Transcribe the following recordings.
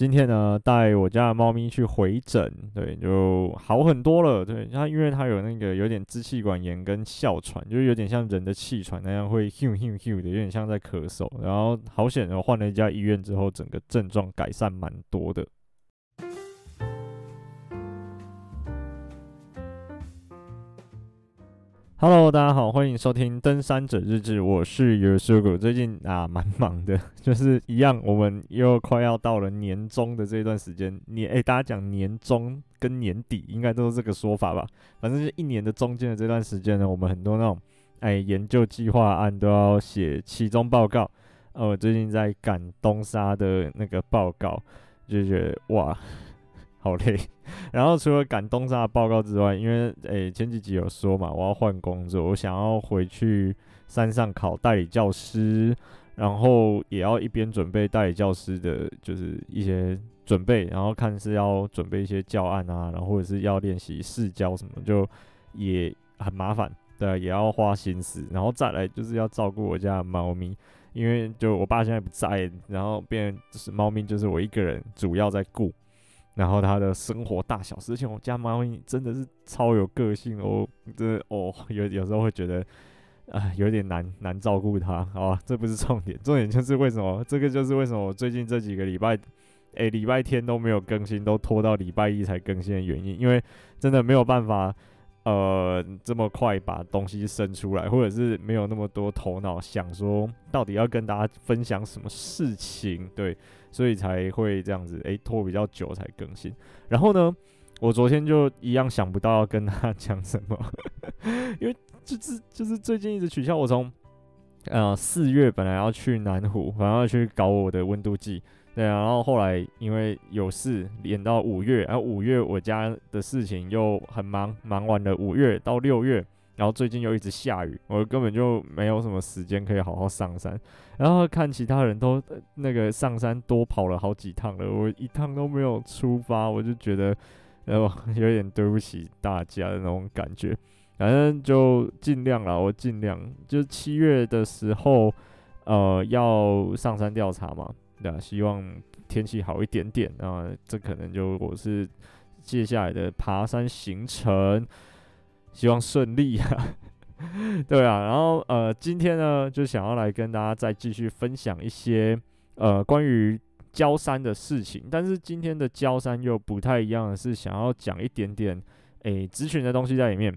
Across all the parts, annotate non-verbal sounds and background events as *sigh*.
今天呢，带我家的猫咪去回诊，对，就好很多了。对，它因为它有那个有点支气管炎跟哮喘，就是有点像人的气喘那样会咻咻咻的，有点像在咳嗽。然后好险，我换了一家医院之后，整个症状改善蛮多的。Hello，大家好，欢迎收听《登山者日志》，我是 YOSHIGO。最近啊，蛮忙的，*laughs* 就是一样，我们又快要到了年终的这一段时间。年哎、欸，大家讲年终跟年底，应该都是这个说法吧？反正是一年的中间的这段时间呢，我们很多那种哎研究计划案都要写期中报告。呃，我最近在赶东沙的那个报告，就觉得哇。好累，*laughs* 然后除了赶东沙的报告之外，因为诶、前几集有说嘛，我要换工作，我想要回去山上考代理教师，然后也要一边准备代理教师的，就是一些准备，然后看是要准备一些教案啊，然后或者是要练习试教什么，就也很麻烦，对，也要花心思，然后再来就是要照顾我家猫咪，因为就我爸现在不在，然后变就是猫咪就是我一个人主要在顾。然后他的生活大小事情，我家猫咪真的是超有个性哦，真的哦，*laughs* 有有时候会觉得啊、有点难难照顾它。*laughs* 好吧，这不是重点，重点就是为什么这个就是为什么我最近这几个礼拜，诶，礼拜天都没有更新，都拖到礼拜一才更新的原因，因为真的没有办法。呃，这么快把东西生出来，或者是没有那么多头脑想说到底要跟大家分享什么事情，对，所以才会这样子，诶，拖比较久才更新。然后呢，我昨天就一样想不到要跟他讲什么，*laughs* 因为就是就是最近一直取消。我从呃四月本来要去南湖，反正要去搞我的温度计。对啊，然后后来因为有事，延到五月，然后五月我家的事情又很忙，忙完了五月到六月，然后最近又一直下雨，我根本就没有什么时间可以好好上山。然后看其他人都那个上山多跑了好几趟了，我一趟都没有出发，我就觉得呃 *laughs* 有点对不起大家的那种感觉。反正就尽量啦，我尽量，就七月的时候，呃，要上山调查嘛。对啊，希望天气好一点点啊，这可能就我是接下来的爬山行程，希望顺利啊。*laughs* 对啊，然后呃，今天呢，就想要来跟大家再继续分享一些呃关于焦山的事情，但是今天的焦山又不太一样是，想要讲一点点诶咨询的东西在里面。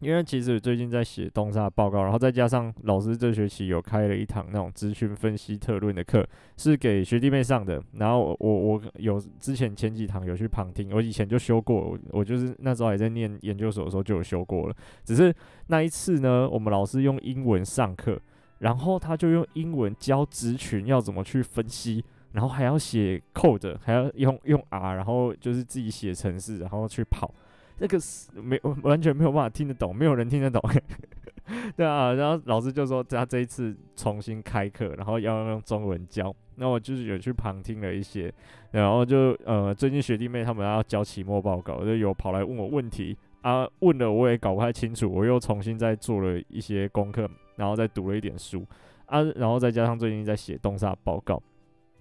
因为其实最近在写东沙报告，然后再加上老师这学期有开了一堂那种资讯分析特论的课，是给学弟妹上的。然后我我有之前前几堂有去旁听，我以前就修过，我就是那时候还在念研究所的时候就有修过了。只是那一次呢，我们老师用英文上课，然后他就用英文教职群要怎么去分析，然后还要写 code，还要用用 R，然后就是自己写程式，然后去跑。那个是没 *laughs* 完全没有办法听得懂，没有人听得懂，*laughs* 对啊。然后老师就说他这一次重新开课，然后要用中文教。那我就是有去旁听了一些，然后就呃，最近学弟妹他们要交期末报告，就有跑来问我问题啊，问了我也搞不太清楚，我又重新再做了一些功课，然后再读了一点书啊，然后再加上最近在写东沙报告，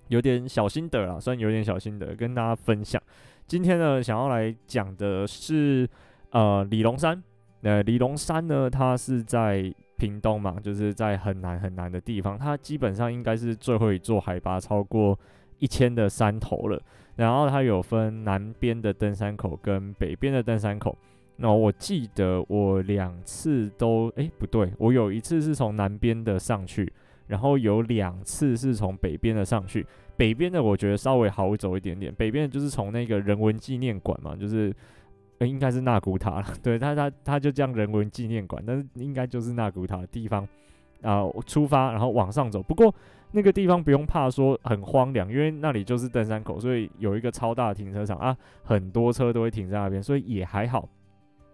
有点小心得啦，算有点小心得跟大家分享。今天呢，想要来讲的是，呃，李龙山。呃，李龙山呢，它是在屏东嘛，就是在很南很南的地方。它基本上应该是最后一座海拔超过一千的山头了。然后它有分南边的登山口跟北边的登山口。那我记得我两次都，诶，不对，我有一次是从南边的上去，然后有两次是从北边的上去。北边的我觉得稍微好走一点点，北边就是从那个人文纪念馆嘛，就是、应该是纳古塔了，*laughs* 对，他他他就这样人文纪念馆，但是应该就是纳古塔的地方啊、出发然后往上走。不过那个地方不用怕说很荒凉，因为那里就是登山口，所以有一个超大的停车场啊，很多车都会停在那边，所以也还好。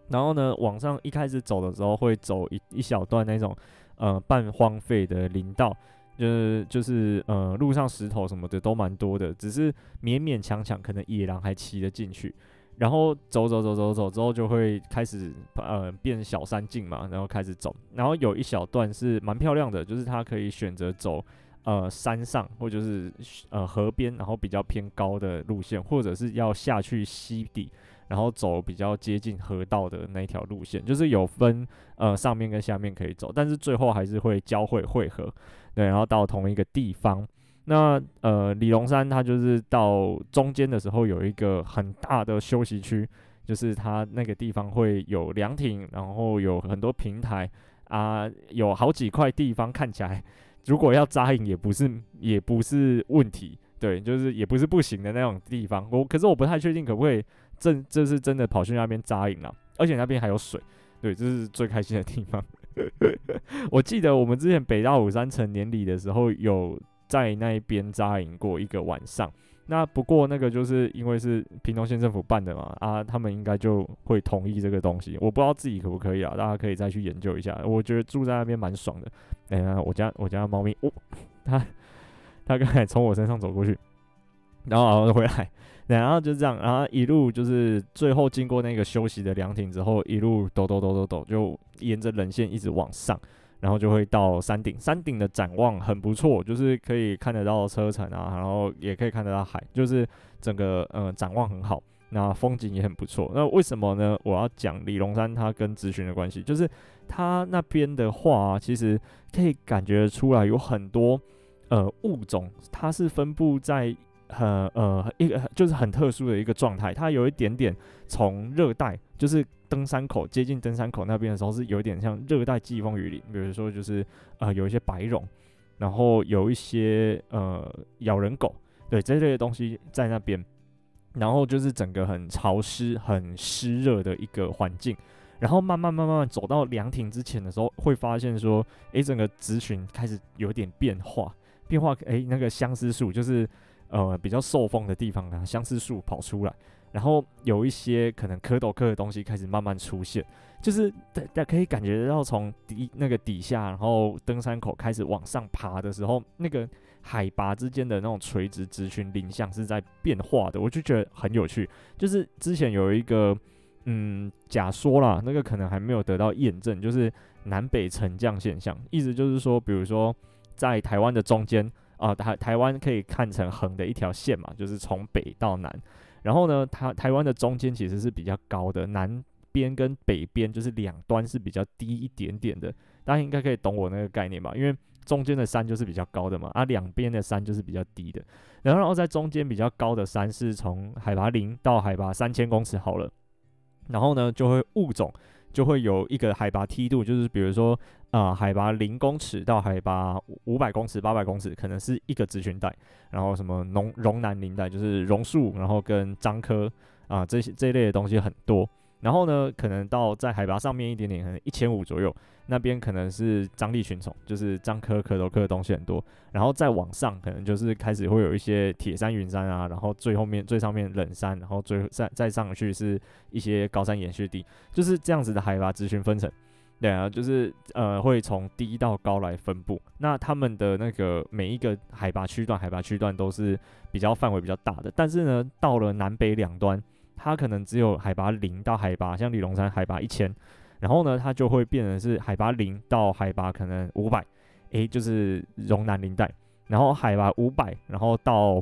然后呢，往上一开始走的时候会走一一小段那种呃半荒废的林道。就是就是呃，路上石头什么的都蛮多的，只是勉勉强强可能野狼还骑得进去。然后走走走走走之后就会开始呃变小山径嘛，然后开始走。然后有一小段是蛮漂亮的，就是它可以选择走呃山上或者是呃河边，然后比较偏高的路线，或者是要下去溪底，然后走比较接近河道的那条路线，就是有分呃上面跟下面可以走，但是最后还是会交汇汇合，对，然后到同一个地方。那呃，李龙山它就是到中间的时候有一个很大的休息区，就是它那个地方会有凉亭，然后有很多平台啊，有好几块地方看起来，如果要扎营也不是也不是问题，对，就是也不是不行的那种地方。我可是我不太确定可不可以这这是真的跑去那边扎营了，而且那边还有水，对，这是最开心的地方。*laughs* 我记得我们之前北大武山成年礼的时候有。在那一边扎营过一个晚上，那不过那个就是因为是屏东县政府办的嘛，啊，他们应该就会同意这个东西，我不知道自己可不可以啊，大家可以再去研究一下。我觉得住在那边蛮爽的。哎呀，我家我家猫咪，哦，它它刚才从我身上走过去，然后然后回来，然后就这样，然后一路就是最后经过那个休息的凉亭之后，一路抖抖抖抖抖，就沿着棱线一直往上。然后就会到山顶，山顶的展望很不错，就是可以看得到车城啊，然后也可以看得到海，就是整个呃展望很好，那风景也很不错。那为什么呢？我要讲李龙山它跟咨询的关系，就是它那边的话，其实可以感觉出来有很多呃物种，它是分布在。很呃一个就是很特殊的一个状态，它有一点点从热带，就是登山口接近登山口那边的时候，是有点像热带季风雨林，比如说就是呃有一些白绒，然后有一些呃咬人狗，对这类的东西在那边，然后就是整个很潮湿、很湿热的一个环境，然后慢慢慢慢走到凉亭之前的时候，会发现说，诶、整个族群开始有点变化，变化，诶、那个相思树就是。呃，比较受风的地方啊，相思树跑出来，然后有一些可能蝌蚪科的东西开始慢慢出现，就是大家可以感觉到从底那个底下，然后登山口开始往上爬的时候，那个海拔之间的那种垂直直群林相是在变化的，我就觉得很有趣。就是之前有一个嗯假说啦，那个可能还没有得到验证，就是南北沉降现象，意思就是说，比如说在台湾的中间。啊，台台湾可以看成横的一条线嘛，就是从北到南。然后呢，台台湾的中间其实是比较高的，南边跟北边就是两端是比较低一点点的。大家应该可以懂我那个概念吧？因为中间的山就是比较高的嘛，啊，两边的山就是比较低的。然后，然后在中间比较高的山是从海拔零到海拔三千公尺好了。然后呢，就会物种。就会有一个海拔梯度，就是比如说，啊、海拔零公尺到海拔五百公尺、八百公尺，可能是一个族群带。然后什么农榕南林带，就是榕树，然后跟樟科啊这些这一类的东西很多。然后呢，可能到在海拔上面一点点，可能一千五左右，那边可能是张力群虫，就是张科、科头科的东西很多。然后再往上，可能就是开始会有一些铁山、云山啊，然后最后面最上面冷山，然后最再再上去是一些高山岩穴地，就是这样子的海拔族群分层。对啊，就是呃会从低到高来分布。那他们的那个每一个海拔区段，海拔区段都是比较范围比较大的。但是呢，到了南北两端。它可能只有海拔零到海拔，像李龙山海拔一千，然后呢，它就会变成是海拔零到海拔可能五百，诶，就是榕南林带，然后海拔五百，然后到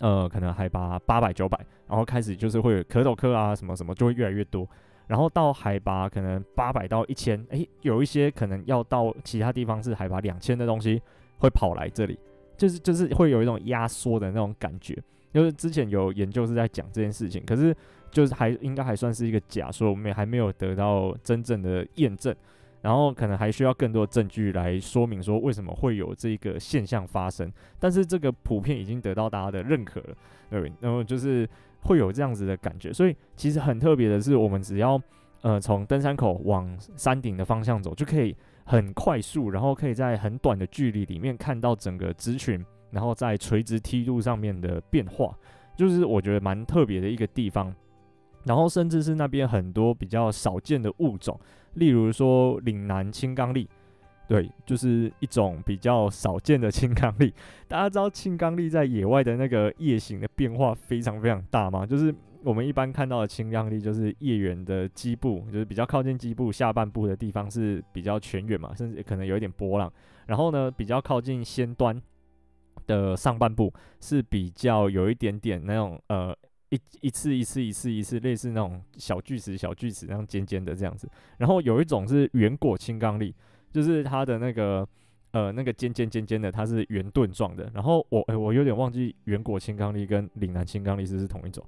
呃可能海拔八百九百，然后开始就是会有蝌蚪科啊什么什么就会越来越多，然后到海拔可能八百到一千，诶，有一些可能要到其他地方是海拔两千的东西会跑来这里，就是就是会有一种压缩的那种感觉。就是之前有研究是在讲这件事情，可是就是还应该还算是一个假说，我们也还没有得到真正的验证，然后可能还需要更多证据来说明说为什么会有这个现象发生。但是这个普遍已经得到大家的认可了，对，然后就是会有这样子的感觉。所以其实很特别的是，我们只要呃从登山口往山顶的方向走，就可以很快速，然后可以在很短的距离里面看到整个族群。然后在垂直梯度上面的变化，就是我觉得蛮特别的一个地方。然后甚至是那边很多比较少见的物种，例如说岭南青刚櫟，对，就是一种比较少见的青刚櫟。大家知道青刚櫟在野外的那个叶形的变化非常非常大吗？就是我们一般看到的青刚櫟，就是叶缘的基部，就是比较靠近基部下半部的地方是比较全远嘛，甚至可能有一点波浪。然后呢，比较靠近先端。的上半部是比较有一点点那种呃一一次一次一次一次类似那种小锯齿小锯齿那样尖尖的这样子，然后有一种是圆果青刚櫟，就是它的那个呃那个尖尖尖尖的，它是圆盾状的。然后我诶、我有点忘记圆果青刚櫟跟岭南青刚櫟是不是同一种？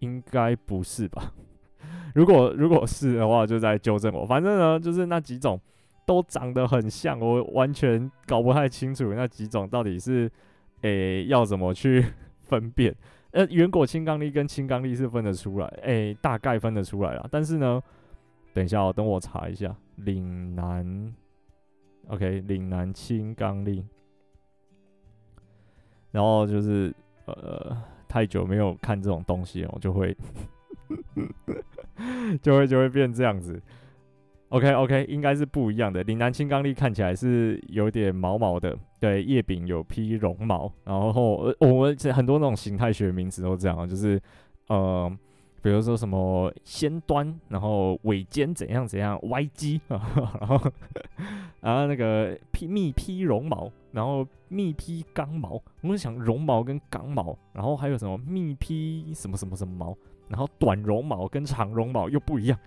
应该不是吧？*laughs* 如果如果是的话，就再纠正我。反正呢，就是那几种都长得很像，我完全搞不太清楚那几种到底是。诶、要怎么去 *laughs* 分辨？呃，圆果青刚櫟跟青刚櫟是分得出来，诶、大概分得出来啦。但是呢，等一下哦，等我查一下，岭南，OK，岭南青刚櫟。然后就是呃，太久没有看这种东西哦，就会 *laughs* 就会就会变这样子。OK OK，应该是不一样的。岭南青刚櫟看起来是有点毛毛的，对，叶柄有披绒毛。然后，我们很多那种形态学名词都这样，就是呃，比如说什么先端，然后尾尖怎样怎样歪基，*laughs* 然后然后那个披密披绒毛，然后密披刚毛。我们想绒毛跟刚毛，然后还有什么密披什么什么什么毛，然后短绒毛跟长绒毛又不一样。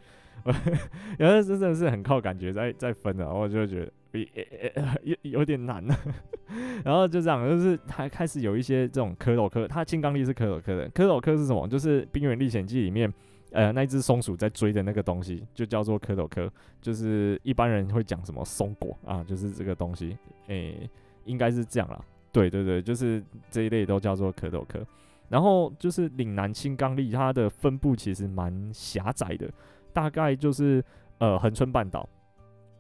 然后真的是很靠感觉在在分的，我就觉得 *laughs* 有有点难了。*laughs* 然后就这样，就是他开始有一些这种蝌蚪科，它青刚櫟是蝌蚪科的。蝌蚪科是什么？就是《冰原历险记》里面，呃，那只松鼠在追的那个东西，就叫做蝌蚪科。就是一般人会讲什么松果啊，就是这个东西，诶、应该是这样啦。对对对，就是这一类都叫做蝌蚪科。然后就是岭南青刚櫟，它的分布其实蛮狭窄的。大概就是呃恒春半岛，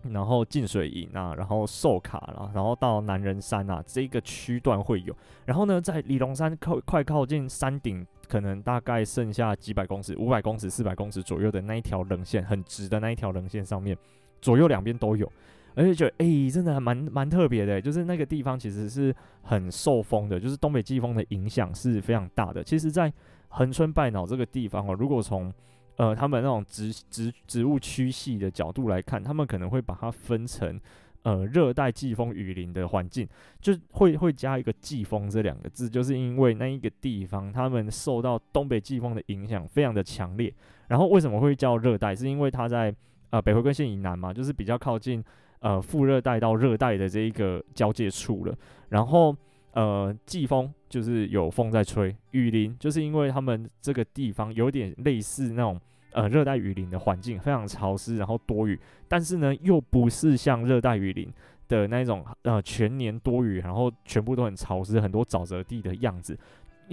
然后进水营啊，然后寿卡啦，然后到男人山啊这个区段会有。然后呢，在李龙山靠快靠近山顶，可能大概剩下几百公尺、五百公尺、四百公尺左右的那一条棱线，很直的那一条棱线上面，左右两边都有。而且觉得哎、真的还蛮蛮特别的，就是那个地方其实是很受风的，就是东北季风的影响是非常大的。其实，在恒春半岛这个地方哦，如果从呃，他们那种植植植物区系的角度来看，他们可能会把它分成呃热带季风雨林的环境，就会会加一个季风这两个字，就是因为那一个地方他们受到东北季风的影响非常的强烈。然后为什么会叫热带？是因为它在呃北回归线以南嘛，就是比较靠近呃副热带到热带的这一个交界处了。然后呃季风就是有风在吹，雨林就是因为他们这个地方有点类似那种。呃，热带雨林的环境非常潮湿，然后多雨，但是呢，又不是像热带雨林的那种呃全年多雨，然后全部都很潮湿，很多沼泽地的样子，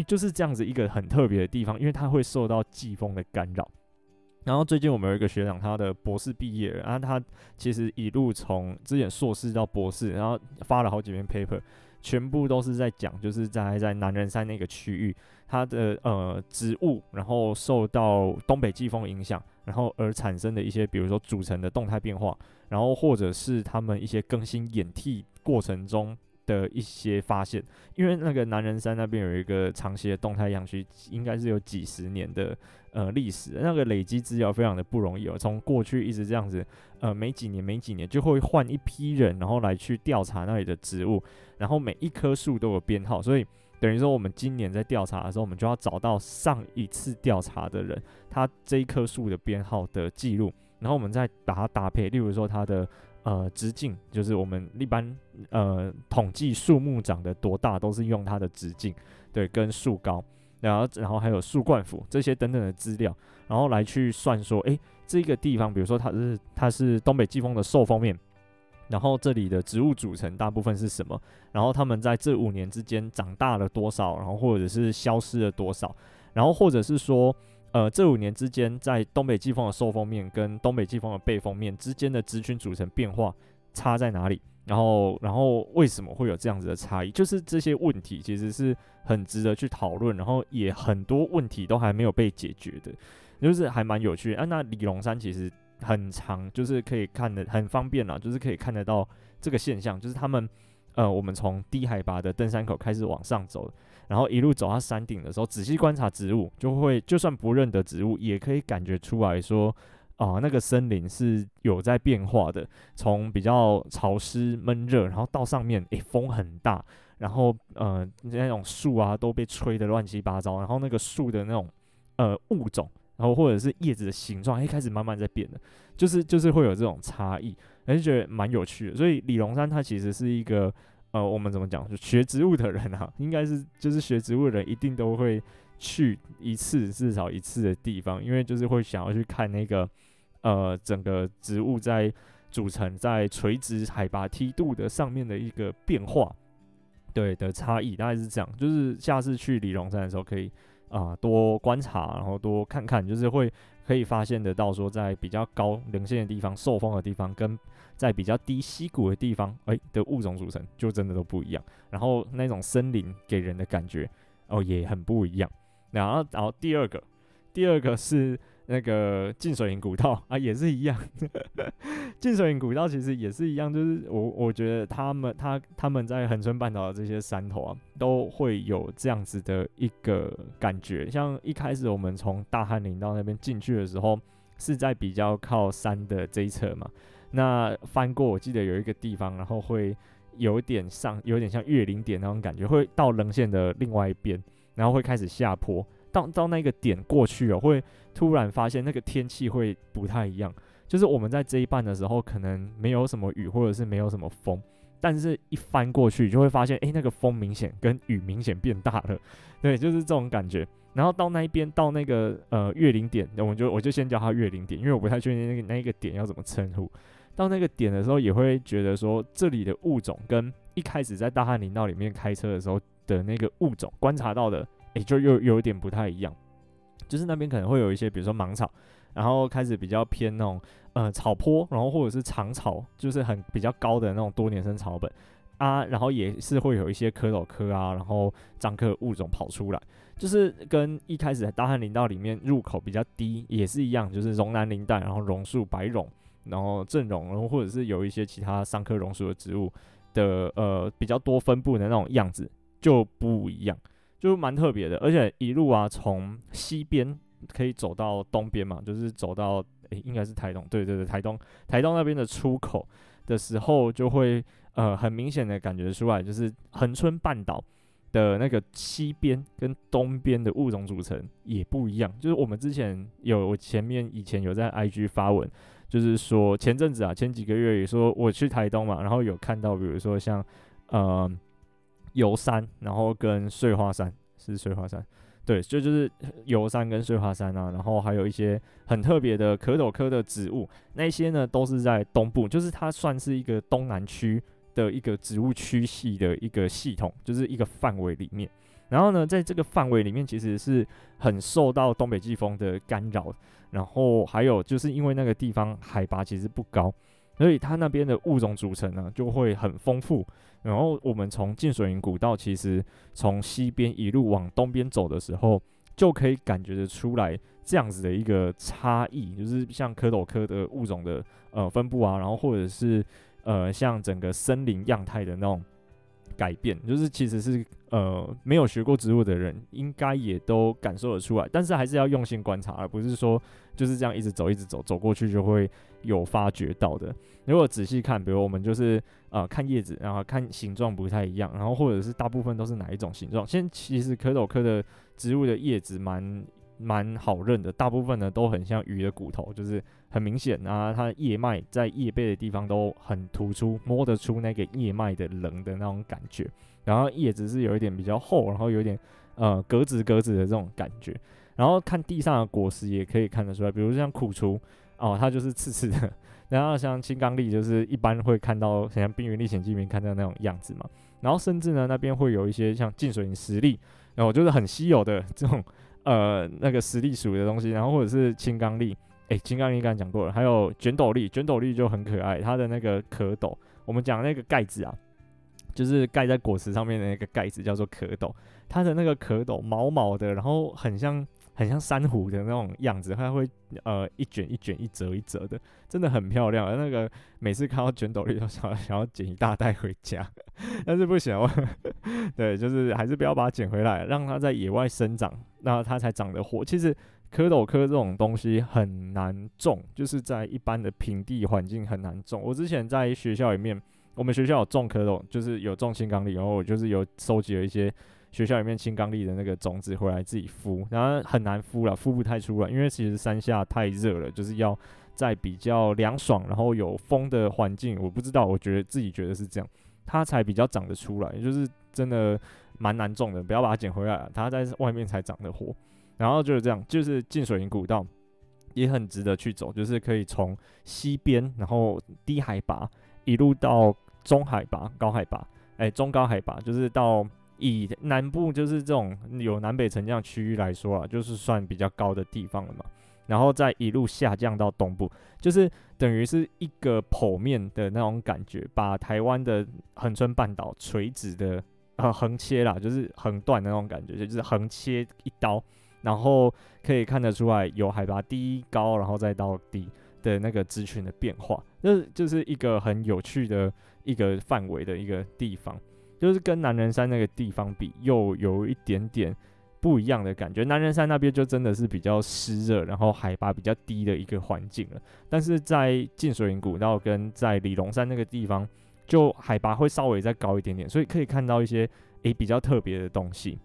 就是这样子一个很特别的地方，因为它会受到季风的干扰。然后最近我们有一个学长，他的博士毕业，然后他其实一路从之前硕士到博士，然后发了好几篇 paper。全部都是在讲，就是在在南仁山那个区域，它的呃植物，然后受到东北季风影响，然后而产生的一些，比如说组成的动态变化，然后或者是他们一些更新演替过程中的一些发现。因为那个男人山那边有一个长期的动态样区，应该是有几十年的。呃，历史那个累积资料非常的不容易哦，从过去一直这样子，呃，每几年每几年就会换一批人，然后来去调查那里的植物，然后每一棵树都有编号，所以等于说我们今年在调查的时候，我们就要找到上一次调查的人，他这一棵树的编号的记录，然后我们再把它搭配，例如说它的呃直径，就是我们一般呃统计树木长得多大，都是用它的直径，对，跟树高。然后，然后还有树冠幅这些等等的资料，然后来去算说，诶，这个地方，比如说它是它是东北季风的受风面，然后这里的植物组成大部分是什么？然后它们在这五年之间长大了多少？然后或者是消失了多少？然后或者是说，呃，这五年之间在东北季风的受风面跟东北季风的背风面之间的植群组成变化差在哪里？然后，然后为什么会有这样子的差异？就是这些问题其实是很值得去讨论，然后也很多问题都还没有被解决的，就是还蛮有趣。啊，那李龙山其实很长，就是可以看得很方便啦，就是可以看得到这个现象，就是他们呃，我们从低海拔的登山口开始往上走，然后一路走到山顶的时候，仔细观察植物，就会就算不认得植物，也可以感觉出来说。啊，那个森林是有在变化的，从比较潮湿闷热，然后到上面，诶，风很大，然后呃那种树啊都被吹得乱七八糟，然后那个树的那种呃物种，然后或者是叶子的形状，哎开始慢慢在变了，就是就是会有这种差异，还是觉得蛮有趣的。所以李龙山它其实是一个呃我们怎么讲，就学植物的人啊，应该是就是学植物的人一定都会去一次至少一次的地方，因为就是会想要去看那个呃整个植物在。组成在垂直海拔梯度的上面的一个变化，对的差异大概是这样。就是下次去李龙山的时候，可以啊、多观察，然后多看看，就是会可以发现得到说，在比较高棱线的地方、受风的地方，跟在比较低溪谷的地方，哎、的物种组成就真的都不一样。然后那种森林给人的感觉哦也很不一样。然后，然后第二个，第二个是。那个浸水营古道啊，也是一样。*laughs* 浸水营古道其实也是一样，就是我我觉得他们他他们在恒春半岛的这些山头啊，都会有这样子的一个感觉。像一开始我们从大汉林道那边进去的时候，是在比较靠山的这一侧嘛。那翻过，我记得有一个地方，然后会有一点上，有点像越岭点那种感觉，会到棱线的另外一边，然后会开始下坡。到到那个点过去哦，会突然发现那个天气会不太一样。就是我们在这一半的时候，可能没有什么雨，或者是没有什么风，但是一翻过去就会发现，诶，那个风明显跟雨明显变大了。*laughs* 对，就是这种感觉。然后到那一边，到那个呃越岭点，我就我就先叫它越岭点，因为我不太确定那个那一个点要怎么称呼。到那个点的时候，也会觉得说，这里的物种跟一开始在大汉林道里面开车的时候的那个物种观察到的。诶、欸，就又有点不太一样，就是那边可能会有一些，比如说芒草，然后开始比较偏那种呃草坡，然后或者是长草，就是很比较高的那种多年生草本啊，然后也是会有一些蝌蚪科啊，然后樟科物种跑出来，就是跟一开始大汉林道里面入口比较低也是一样，就是榕南林带，然后榕树、白榕，然后正榕，然后或者是有一些其他三棵榕树的植物的呃比较多分布的那种样子就不一样。就蛮特别的，而且一路啊，从西边可以走到东边嘛，就是走到诶、应该是台东，对对对，台东台东那边的出口的时候，就会呃很明显的感觉出来，就是恒春半岛的那个西边跟东边的物种组成也不一样。就是我们之前有前面以前有在 IG 发文，就是说前阵子啊，前几个月也说我去台东嘛，然后有看到比如说像呃。油山，然后跟碎花山是碎花山，对，就就是油山跟碎花山啊，然后还有一些很特别的蝌蚪科的植物，那些呢都是在东部，就是它算是一个东南区的一个植物区系的一个系统，就是一个范围里面。然后呢，在这个范围里面，其实是很受到东北季风的干扰，然后还有就是因为那个地方海拔其实不高。所以它那边的物种组成呢，就会很丰富。然后我们从进水云古道，其实从西边一路往东边走的时候，就可以感觉得出来这样子的一个差异，就是像蝌蚪科的物种的呃分布啊，然后或者是呃像整个森林样态的那种改变，就是其实是呃没有学过植物的人应该也都感受得出来，但是还是要用心观察，而不是说就是这样一直走一直走，走过去就会。有发觉到的，如果仔细看，比如我们就是呃看叶子，然后看形状不太一样，然后或者是大部分都是哪一种形状。现在其实蝌蚪科的植物的叶子蛮蛮好认的，大部分呢都很像鱼的骨头，就是很明显啊，它的叶脉在叶背的地方都很突出，摸得出那个叶脉的棱的那种感觉。然后叶子是有一点比较厚，然后有点呃格子格子的这种感觉。然后看地上的果实也可以看得出来，比如像苦竹。哦，它就是刺刺的，然后像青刚櫟，就是一般会看到像《冰原历险记》里面看到那种样子嘛。然后甚至呢，那边会有一些像净水石櫟，然后就是很稀有的这种呃那个石櫟属的东西。然后或者是青刚櫟，诶，青刚櫟刚才讲过了，还有卷斗笠，卷斗笠就很可爱，它的那个壳斗，我们讲那个盖子啊，就是盖在果实上面的那个盖子叫做壳斗，它的那个壳斗毛毛的，然后很像。很像珊瑚的那种样子，它会呃一卷一卷、一折一折的，真的很漂亮。那个每次看到卷斗櫟，都想想要捡一大袋回家，*laughs* 但是不行，*laughs* 对，就是还是不要把它捡回来，让它在野外生长，那它才长得活。其实蝌蚪科这种东西很难种，就是在一般的平地环境很难种。我之前在学校里面我们学校有种蝌蚪，就是有种青刚櫟，然后我就是有收集了一些学校里面青刚櫟的那个种子回来自己孵，然后很难孵了，孵不太出来，因为其实山下太热了，就是要在比较凉爽，然后有风的环境，我不知道，我觉得自己觉得是这样，它才比较长得出来，就是真的蛮难种的，不要把它捡回来，它在外面才长得活。然后就是这样，就是进水营古道也很值得去走，就是可以从西边，然后低海拔一路到中海拔、高海拔，哎，中高海拔，就是到以南部就是这种有南北沉降区域来说啊，就是算比较高的地方了嘛。然后再一路下降到东部，就是等于是一个剖面的那种感觉，把台湾的恒春半岛垂直的呃横切啦，就是横断的那种感觉，就是横切一刀。然后可以看得出来，有海拔低高，然后再到低的那个族群的变化，那就是一个很有趣的一个范围的一个地方，就是跟南人山那个地方比，又有一点点不一样的感觉。南人山那边就真的是比较湿热，然后海拔比较低的一个环境了，但是在浸水营古道跟在里龙山那个地方，就海拔会稍微再高一点点，所以可以看到一些诶比较特别的东西。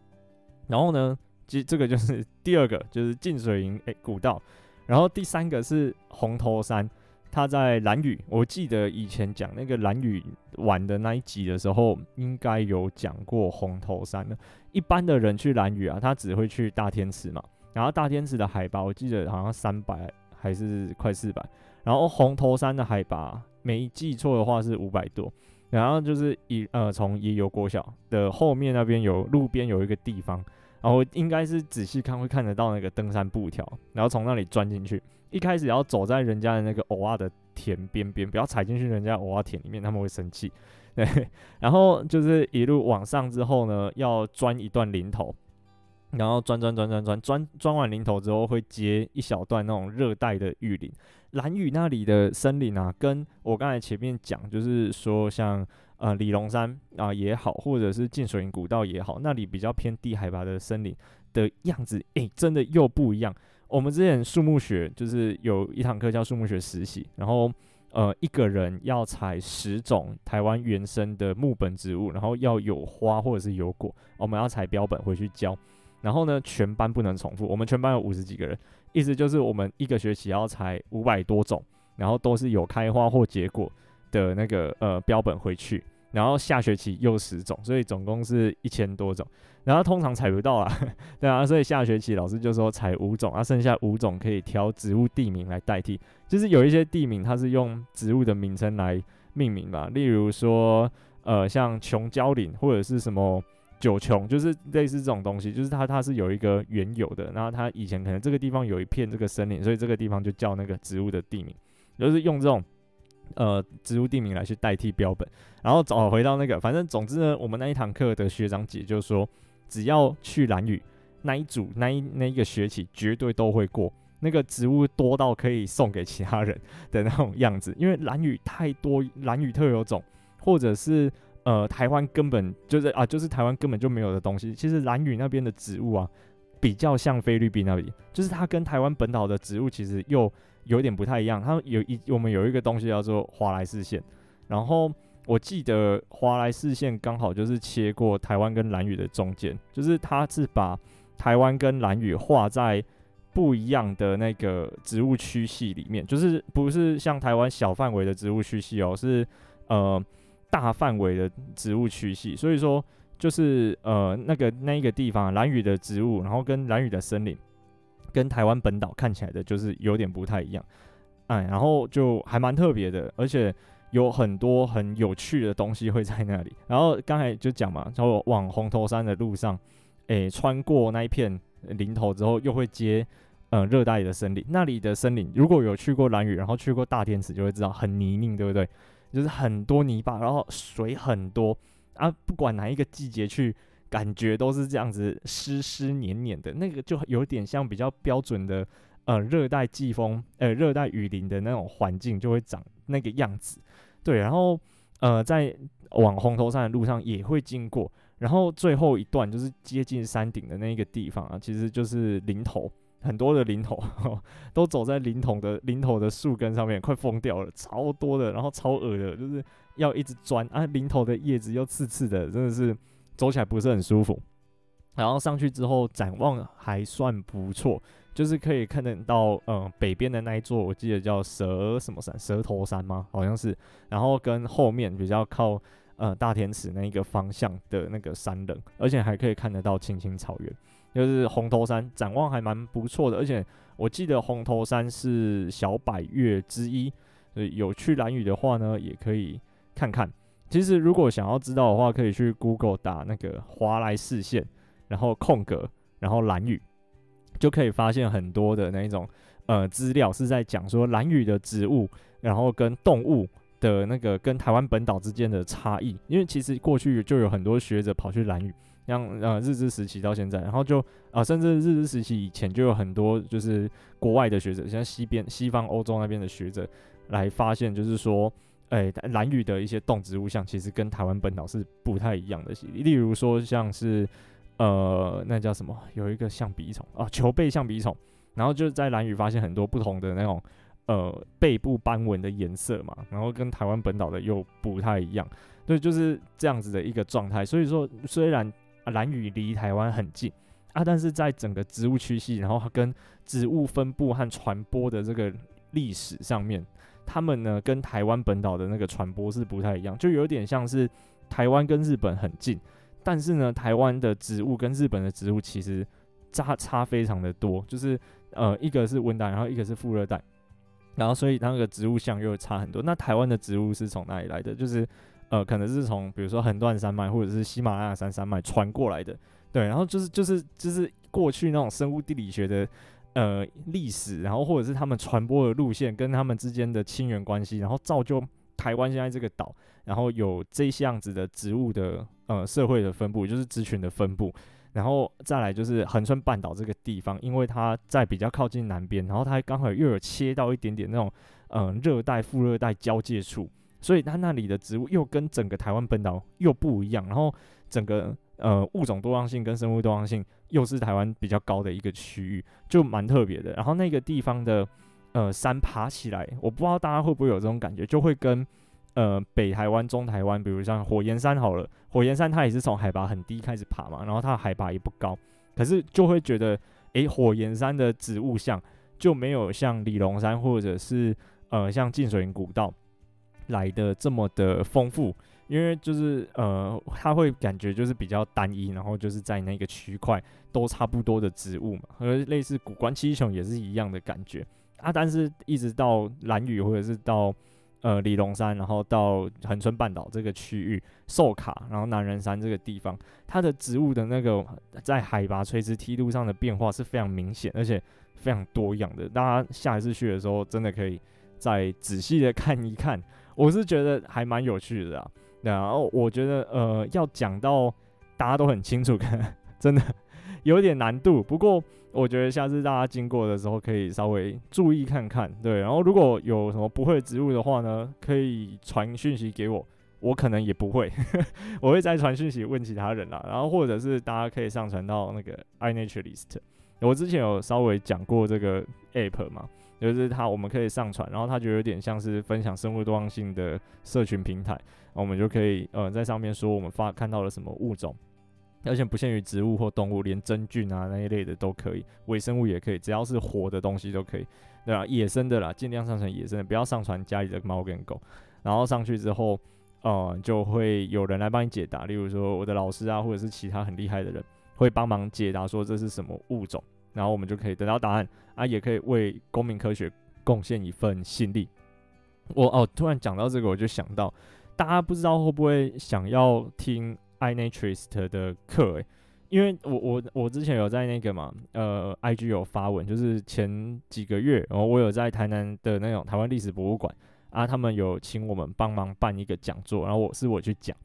然后呢，其实这个就是第二个，就是浸水营诶古道，然后第三个是红头山，他在蓝雨。我记得以前讲那个蓝雨玩的那一集的时候，应该有讲过红头山的。一般的人去蓝雨啊，他只会去大天池嘛，然后大天池的海拔我记得好像三百还是快四百，然后红头山的海拔没记错的话是五百多，然后就是一呃从野游国小的后面那边有路边有一个地方。然后应该是仔细看会看得到那个登山步条，然后从那里钻进去。一开始要走在人家的那个藕仔的田边边，不要踩进去人家藕仔田里面，他们会生气。对，*laughs* 然后就是一路往上之后呢，要钻一段林头，然后钻钻钻钻钻钻钻完林头之后，会接一小段那种热带的雨林。兰屿那里的森林啊，跟我刚才前面讲，就是说像。呃，李龙山啊、也好，或者是进水营古道也好，那里比较偏低海拔的森林的样子，诶、真的又不一样。我们之前树木学就是有一堂课叫树木学实习，然后呃，一个人要采十种台湾原生的木本植物，然后要有花或者是有果，我们要采标本回去交。然后呢，全班不能重复，我们全班有五十几个人，意思就是我们一个学期要采五百多种，然后都是有开花或结果。的那个呃标本回去，然后下学期又十种，所以总共是一千多种。然后通常采不到啦，*laughs* 对啊，所以下学期老师就说采五种，啊，剩下五种可以挑植物地名来代替。就是有一些地名它是用植物的名称来命名嘛，例如说呃像琼蕉林或者是什么九琼，就是类似这种东西，就是它它是有一个原有的，然后它以前可能这个地方有一片这个森林，所以这个地方就叫那个植物的地名，就是用这种。呃，植物地名来去代替标本，然后找回到那个，反正总之呢，我们那一堂课的学长姐就说，只要去兰屿那一组那一那一个学期，绝对都会过。那个植物多到可以送给其他人的那种样子，因为兰屿太多兰屿特有种，或者是呃台湾根本就是啊，就是台湾根本就没有的东西。其实兰屿那边的植物啊，比较像菲律宾那里，就是它跟台湾本岛的植物其实又。有点不太一样，它有一我们有一个东西叫做华莱士线，然后我记得华莱士线刚好就是切过台湾跟兰屿的中间，就是它是把台湾跟兰屿画在不一样的那个植物区系里面，就是不是像台湾小范围的植物区系哦，是呃大范围的植物区系，所以说就是呃那个那一个地方兰屿的植物，然后跟兰屿的森林。跟台湾本岛看起来的就是有点不太一样，哎，然后就还蛮特别的，而且有很多很有趣的东西会在那里。然后刚才就讲嘛，然后往红头山的路上，哎，穿过那一片林头之后，又会接嗯热带的森林。那里的森林如果有去过蓝屿，然后去过大天池，就会知道很泥泞，对不对？就是很多泥巴，然后水很多啊，不管哪一个季节去。感觉都是这样子湿湿黏黏的，那个就有点像比较标准的呃热带季风呃热带雨林的那种环境，就会长那个样子。对，然后呃在往红头山的路上也会经过，然后最后一段就是接近山顶的那个地方啊，其实就是林头，很多的林头 *laughs* 都走在林头的林头的树根上面，快疯掉了，超多的，然后超恶的，就是要一直钻啊，林头的叶子又刺刺的，真的是走起来不是很舒服。然后上去之后展望还算不错，就是可以看得到，嗯，北边的那一座我记得叫蛇什么山，蛇头山吗？好像是。然后跟后面比较靠，呃，大天池那一个方向的那个山棱，而且还可以看得到青青草原。就是红头山展望还蛮不错的，而且我记得红头山是小百岳之一，所以有去蓝雨的话呢，也可以看看。其实如果想要知道的话，可以去 Google 打那个华莱士线，然后空格，然后兰屿，就可以发现很多的那一种呃资料是在讲说兰屿的植物，然后跟动物的那个跟台湾本岛之间的差异。因为其实过去就有很多学者跑去兰屿。像呃日治时期到现在，然后就啊、甚至日治时期以前就有很多就是国外的学者，像西边西方欧洲那边的学者来发现，就是说，哎蓝屿的一些动植物像其实跟台湾本岛是不太一样的。例如说像是呃那叫什么，有一个象鼻虫啊，球背象鼻虫，然后就在蓝屿发现很多不同的那种呃背部斑纹的颜色嘛，然后跟台湾本岛的又不太一样，对，就是这样子的一个状态。所以说虽然蓝屿离台湾很近啊，但是在整个植物区系，然后跟植物分布和传播的这个历史上面，他们呢跟台湾本岛的那个传播是不太一样，就有点像是台湾跟日本很近，但是呢，台湾的植物跟日本的植物其实差差非常的多，就是呃一个是温带，然后一个是副热带，然后所以那个植物相又差很多。那台湾的植物是从哪里来的？就是。呃，可能是从比如说横断山脉或者是喜马拉雅山山脉传过来的，对，然后就是就是就是过去那种生物地理学的呃历史，然后或者是他们传播的路线跟他们之间的亲缘关系，然后造就台湾现在这个岛，然后有这些样子的植物的呃社会的分布，就是族群的分布，然后再来就是恒春半岛这个地方，因为它在比较靠近南边，然后它刚好又有切到一点点那种嗯热带副热带交界处。所以它那里的植物又跟整个台湾本岛又不一样，然后整个呃物种多样性跟生物多样性又是台湾比较高的一个区域，就蛮特别的。然后那个地方的呃山爬起来，我不知道大家会不会有这种感觉，就会跟呃北台湾、中台湾，比如像火焰山好了，火焰山它也是从海拔很低开始爬嘛，然后它的海拔也不高，可是就会觉得，诶，火焰山的植物像就没有像里龙山或者是呃像浸水营古道。来的这么的丰富，因为就是呃，它会感觉就是比较单一，然后就是在那个区块都差不多的植物嘛，和类似古关七雄也是一样的感觉啊。但是一直到蓝雨或者是到呃李龙山，然后到恒春半岛这个区域，寿卡，然后南人山这个地方，它的植物的那个在海拔垂直梯度上的变化是非常明显，而且非常多样的。大家下一次去的时候，真的可以再仔细的看一看。我是觉得还蛮有趣的啊，然后我觉得呃要讲到大家都很清楚，*laughs* 可能真的有点难度。不过我觉得下次大家经过的时候可以稍微注意看看，对。然后如果有什么不会的植物的话呢，可以传讯息给我，我可能也不会，*laughs* 我会再传讯息问其他人啦。然后或者是大家可以上传到那个 iNaturalist，我之前有稍微讲过这个 app 嘛。就是它，我们可以上传，然后它就有点像是分享生物多样性的社群平台，我们就可以呃在上面说我们发看到了什么物种，而且不限于植物或动物，连真菌啊那一类的都可以，微生物也可以，只要是活的东西都可以，对吧？野生的啦，尽量上传野生的，不要上传家里的猫跟狗。然后上去之后，呃，就会有人来帮你解答，例如说我的老师啊，或者是其他很厉害的人会帮忙解答，说这是什么物种。然后我们就可以得到答案啊，也可以为公民科学贡献一份心力。我哦，突然讲到这个，我就想到，大家不知道会不会想要听 i naturist 的课？诶，因为我我我之前有在那个嘛，呃，IG 有发文，就是前几个月，然后我有在台南的那种台湾历史博物馆啊，他们有请我们帮忙办一个讲座，然后我是我去讲。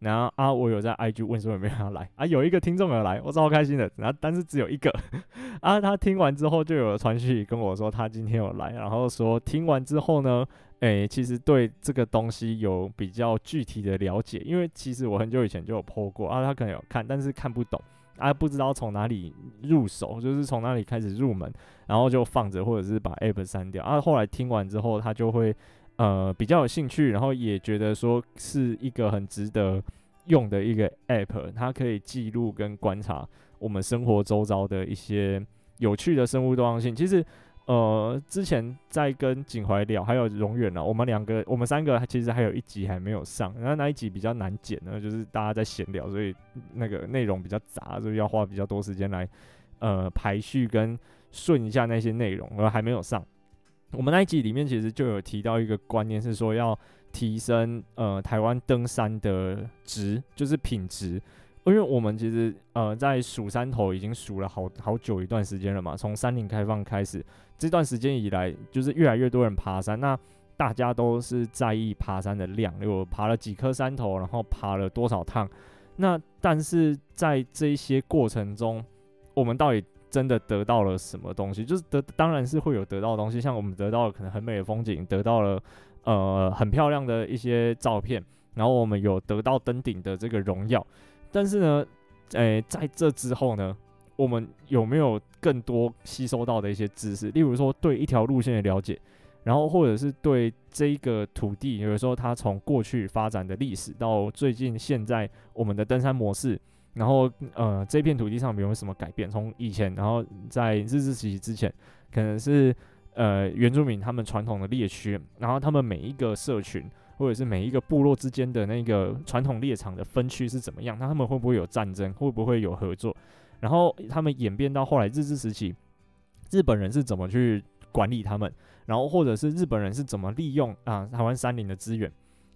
然后啊，我有在 IG 问说有没有要来啊，有一个听众有来，我超开心的。然后但是只有一个 *laughs* 啊，他听完之后就有传讯跟我说他今天有来，然后说听完之后呢，诶，其实对这个东西有比较具体的了解，因为其实我很久以前就有剖过啊，他可能有看，但是看不懂啊，不知道从哪里入手，就是从哪里开始入门，然后就放着，或者是把 app 删掉。啊，后来听完之后，他就会呃比较有兴趣，然后也觉得说是一个很值得用的一个 app，它可以记录跟观察我们生活周遭的一些有趣的生物多样性。其实。呃，之前在跟景怀聊，还有荣远呢，我们两个，我们三个其实还有一集还没有上，然后那一集比较难剪呢，就是大家在闲聊，所以那个内容比较杂，所以要花比较多时间来呃排序跟顺一下那些内容，而还没有上。我们那一集里面其实就有提到一个观念，是说要提升呃台湾登山的值，就是品质。因为我们其实呃在数山头已经数了好好久一段时间了嘛，从山林开放开始，这段时间以来，就是越来越多人爬山，那大家都是在意爬山的量，有爬了几颗山头，然后爬了多少趟，那但是在这一些过程中，我们到底真的得到了什么东西？就是得当然是会有得到的东西，像我们得到了可能很美的风景，得到了呃很漂亮的一些照片，然后我们有得到登顶的这个荣耀。但是呢，诶、在这之后呢，我们有没有更多吸收到的一些知识？例如说，对一条路线的了解，然后或者是对这个土地，比如说它从过去发展的历史到最近现在我们的登山模式，然后呃，这片土地上没有什么改变？从以前，然后在日治时期之前，可能是呃原住民他们传统的猎区，然后他们每一个社群。或者是每一个部落之间的那个传统猎场的分区是怎么样？那他们会不会有战争？会不会有合作？然后他们演变到后来日治时期，日本人是怎么去管理他们？然后或者是日本人是怎么利用啊台湾山林的资源，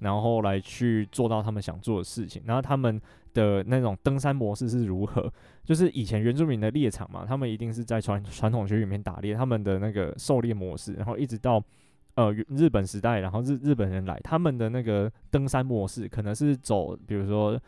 然后来去做到他们想做的事情？然后他们的那种登山模式是如何？就是以前原住民的猎场嘛，他们一定是在传传统区里面打猎，他们的那个狩猎模式，然后一直到。呃，日本时代，然后日日本人来，他们的那个登山模式可能是走，比如说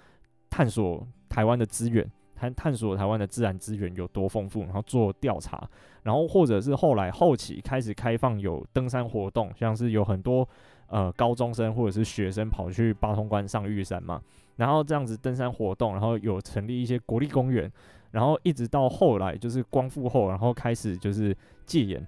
探索台湾的资源，探探索台湾的自然资源有多丰富，然后做调查，然后或者是后来后期开始开放有登山活动，像是有很多呃高中生或者是学生跑去八通关上玉山嘛，然后这样子登山活动，然后有成立一些国立公园，然后一直到后来就是光复后，然后开始就是戒严。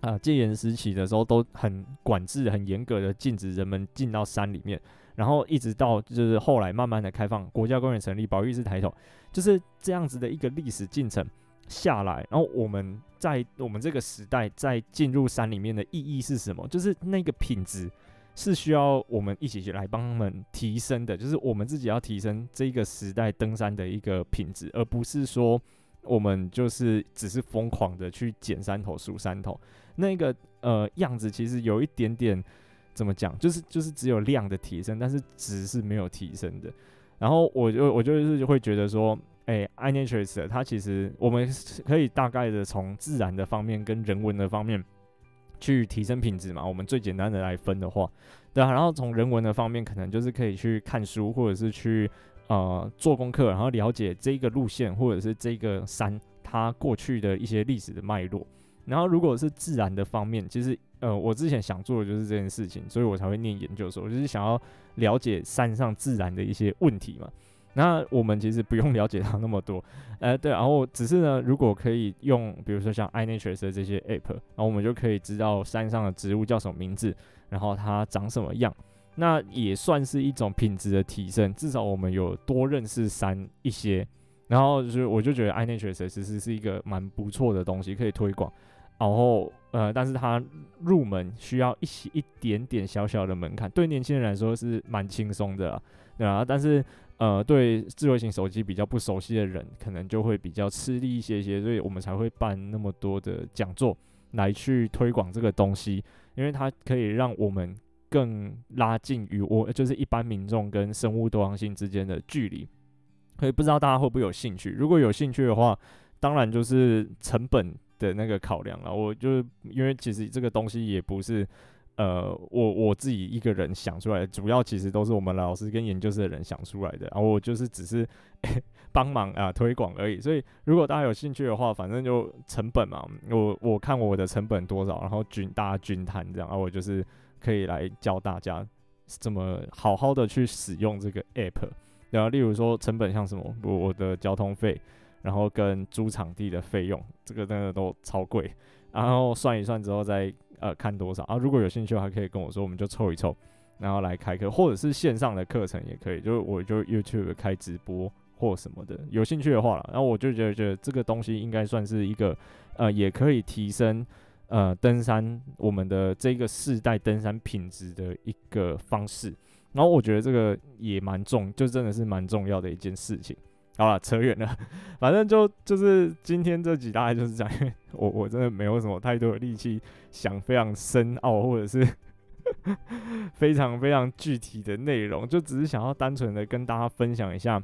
啊，戒严时期的时候都很管制、很严格的禁止人们进到山里面，然后一直到就是后来慢慢的开放，国家公园成立，保育是抬头，就是这样子的一个历史进程下来。然后我们在我们这个时代在进入山里面的意义是什么？就是那个品质是需要我们一起去来帮他们提升的，就是我们自己要提升这个时代登山的一个品质，而不是说我们就是只是疯狂的去捡山头、数山头。那个呃样子其实有一点点怎么讲，就是就是只有量的提升，但是值是没有提升的。然后我就我就是会觉得说，哎，iNaturalist 它其实我们可以大概的从自然的方面跟人文的方面去提升品质嘛。我们最简单的来分的话，对啊。然后从人文的方面，可能就是可以去看书，或者是去呃做功课，然后了解这个路线或者是这个山它过去的一些历史的脉络。然后，如果是自然的方面，其实呃，我之前想做的就是这件事情，所以我才会念研究所，就是想要了解山上自然的一些问题嘛。那我们其实不用了解它那么多，呃，对，然后只是呢，如果可以用，比如说像 iNature 的这些 app，然后我们就可以知道山上的植物叫什么名字，然后它长什么样，那也算是一种品质的提升，至少我们有多认识山一些。然后就是，我就觉得 iNature 其实是一个蛮不错的东西，可以推广。然后，呃，但是它入门需要一些一点点小小的门槛，对年轻人来说是蛮轻松的，对啊。但是，呃，对智慧型手机比较不熟悉的人，可能就会比较吃力一些些，所以我们才会办那么多的讲座来去推广这个东西，因为它可以让我们更拉近与我就是一般民众跟生物多样性之间的距离。所以不知道大家会不会有兴趣？如果有兴趣的话，当然就是成本。的那个考量了，我就是因为其实这个东西也不是呃我我自己一个人想出来的，主要其实都是我们老师跟研究室的人想出来的，然后我就是只是 *laughs* 帮忙啊推广而已。所以如果大家有兴趣的话，反正就成本嘛，我我看我的成本多少，然后均大家均摊这样，然后我就是可以来教大家怎么好好的去使用这个 app。然后例如说成本像什么，我的交通费。然后跟租场地的费用，这个真的都超贵。然后算一算之后再呃看多少啊，如果有兴趣的话，可以跟我说，我们就凑一凑，然后来开课，或者是线上的课程也可以，就是我就 YouTube 开直播或什么的，有兴趣的话啦，然后我就觉得觉得这个东西应该算是一个呃，也可以提升呃登山我们的这个世代登山品质的一个方式。然后我觉得这个也蛮重，就真的是蛮重要的一件事情。好了，扯远了，反正就就是今天这集大概就是这样，因为我我真的没有什么太多的力气想非常深奥或者是 *laughs* 非常非常具体的内容，就只是想要单纯的跟大家分享一下，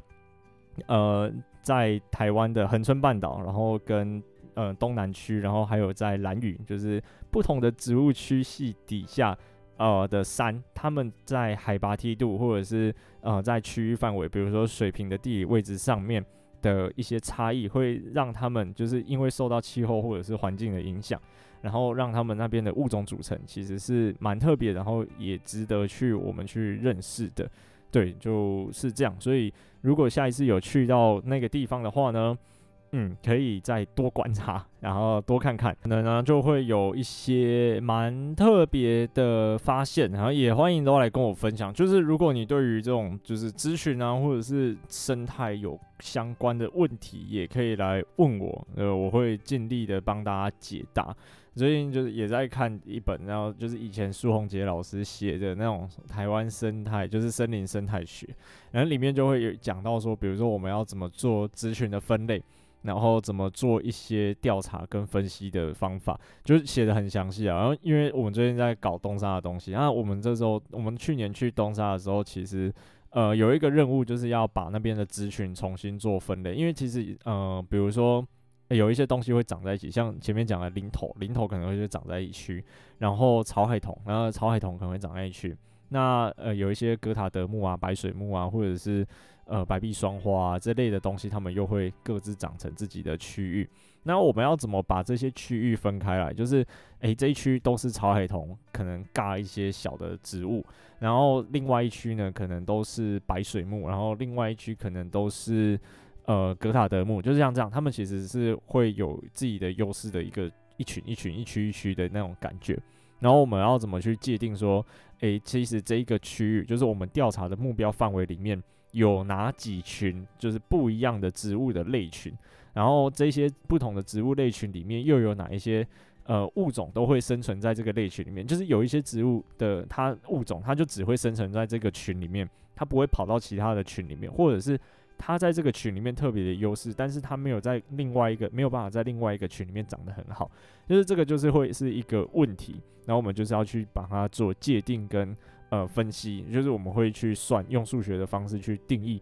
呃，在台湾的恒春半岛，然后跟呃东南区，然后还有在兰屿，就是不同的植物区系底下。呃的山，他们在海拔梯度或者是呃在区域范围，比如说水平的地理位置上面的一些差异，会让他们就是因为受到气候或者是环境的影响，然后让他们那边的物种组成其实是蛮特别，然后也值得去我们去认识的。对，就是这样。所以如果下一次有去到那个地方的话呢，嗯，可以再多观察，然后多看看，可能呢就会有一些蛮特别的发现，然后也欢迎都来跟我分享。就是如果你对于这种就是咨询啊，或者是生态有相关的问题，也可以来问我，呃，我会尽力的帮大家解答。最近就是也在看一本，然后就是以前苏宏杰老师写的那种台湾生态，就是森林生态学，然后里面就会有讲到说，比如说我们要怎么做咨询的分类。然后怎么做一些调查跟分析的方法，就是写的很详细啊。然后因为我们最近在搞东沙的东西，那我们这时候我们去年去东沙的时候，其实呃有一个任务就是要把那边的资讯重新做分类，因为其实呃比如说有一些东西会长在一起，像前面讲的林头，林头可能会长在一区，然后草海桐，然后草海桐可能会长在一区。那呃有一些格塔德木啊、白水木啊，或者是呃白壁双花啊这类的东西，它们又会各自长成自己的区域。那我们要怎么把这些区域分开来？就是诶、这一区都是草海桐，可能尬一些小的植物，然后另外一区呢，可能都是白水木，然后另外一区可能都是呃格塔德木，就是像这样，它们其实是会有自己的优势的一个一群一群一区一区的那种感觉。然后我们要怎么去界定说，诶，其实这一个区域就是我们调查的目标范围里面有哪几群就是不一样的植物的类群，然后这些不同的植物类群里面又有哪一些呃物种都会生存在这个类群里面，就是有一些植物的它物种它就只会生存在这个群里面，它不会跑到其他的群里面，或者是。它在这个群里面特别的优势，但是它没有在另外一个没有办法在另外一个群里面长得很好，就是这个就是会是一个问题。然后我们就是要去把它做界定跟呃分析，就是我们会去算用数学的方式去定义，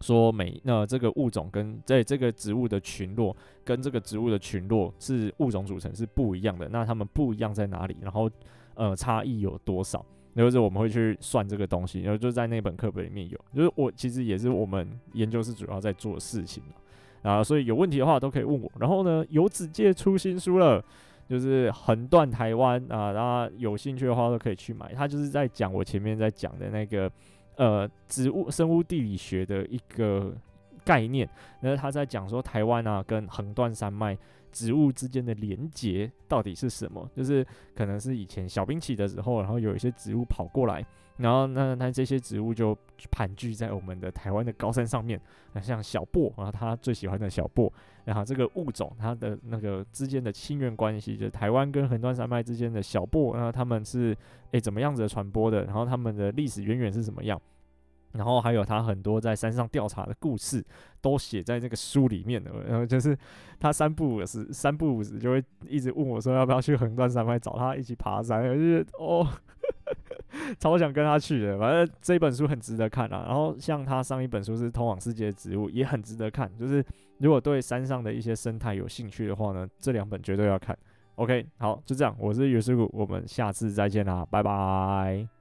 说每那这个物种跟在这个植物的群落跟这个植物的群落是物种组成是不一样的，那它们不一样在哪里？然后呃差异有多少？就是我们会去算这个东西，然后就在那本课本里面有，就是我其实也是我们研究室主要在做的事情啊，所以有问题的话都可以问我。然后呢，游子界出新书了，就是横断台湾啊，然后有兴趣的话都可以去买。他就是在讲我前面在讲的那个呃植物生物地理学的一个概念，那他在讲说台湾啊跟横断山脉。植物之间的连结到底是什么？就是可能是以前小冰期的时候，然后有一些植物跑过来，然后那那这些植物就盘踞在我们的台湾的高山上面，那像小檗，然后他最喜欢的小檗，然后这个物种它的那个之间的亲缘关系，就是台湾跟横断山脉之间的小檗，然后他们是诶、怎么样子的传播的？然后他们的历史渊源是怎么样？然后还有他很多在山上调查的故事，都写在这个书里面的。然后就是他三不五时，三不五时就会一直问我说要不要去横断山脉找他一起爬山。我就觉得哦，*laughs* 超想跟他去的。反正这本书很值得看啊。然后像他上一本书是《通往世界的植物》，也很值得看。就是如果对山上的一些生态有兴趣的话呢，这两本绝对要看。OK，好，就这样。我是尤师傅，我们下次再见啦，拜拜。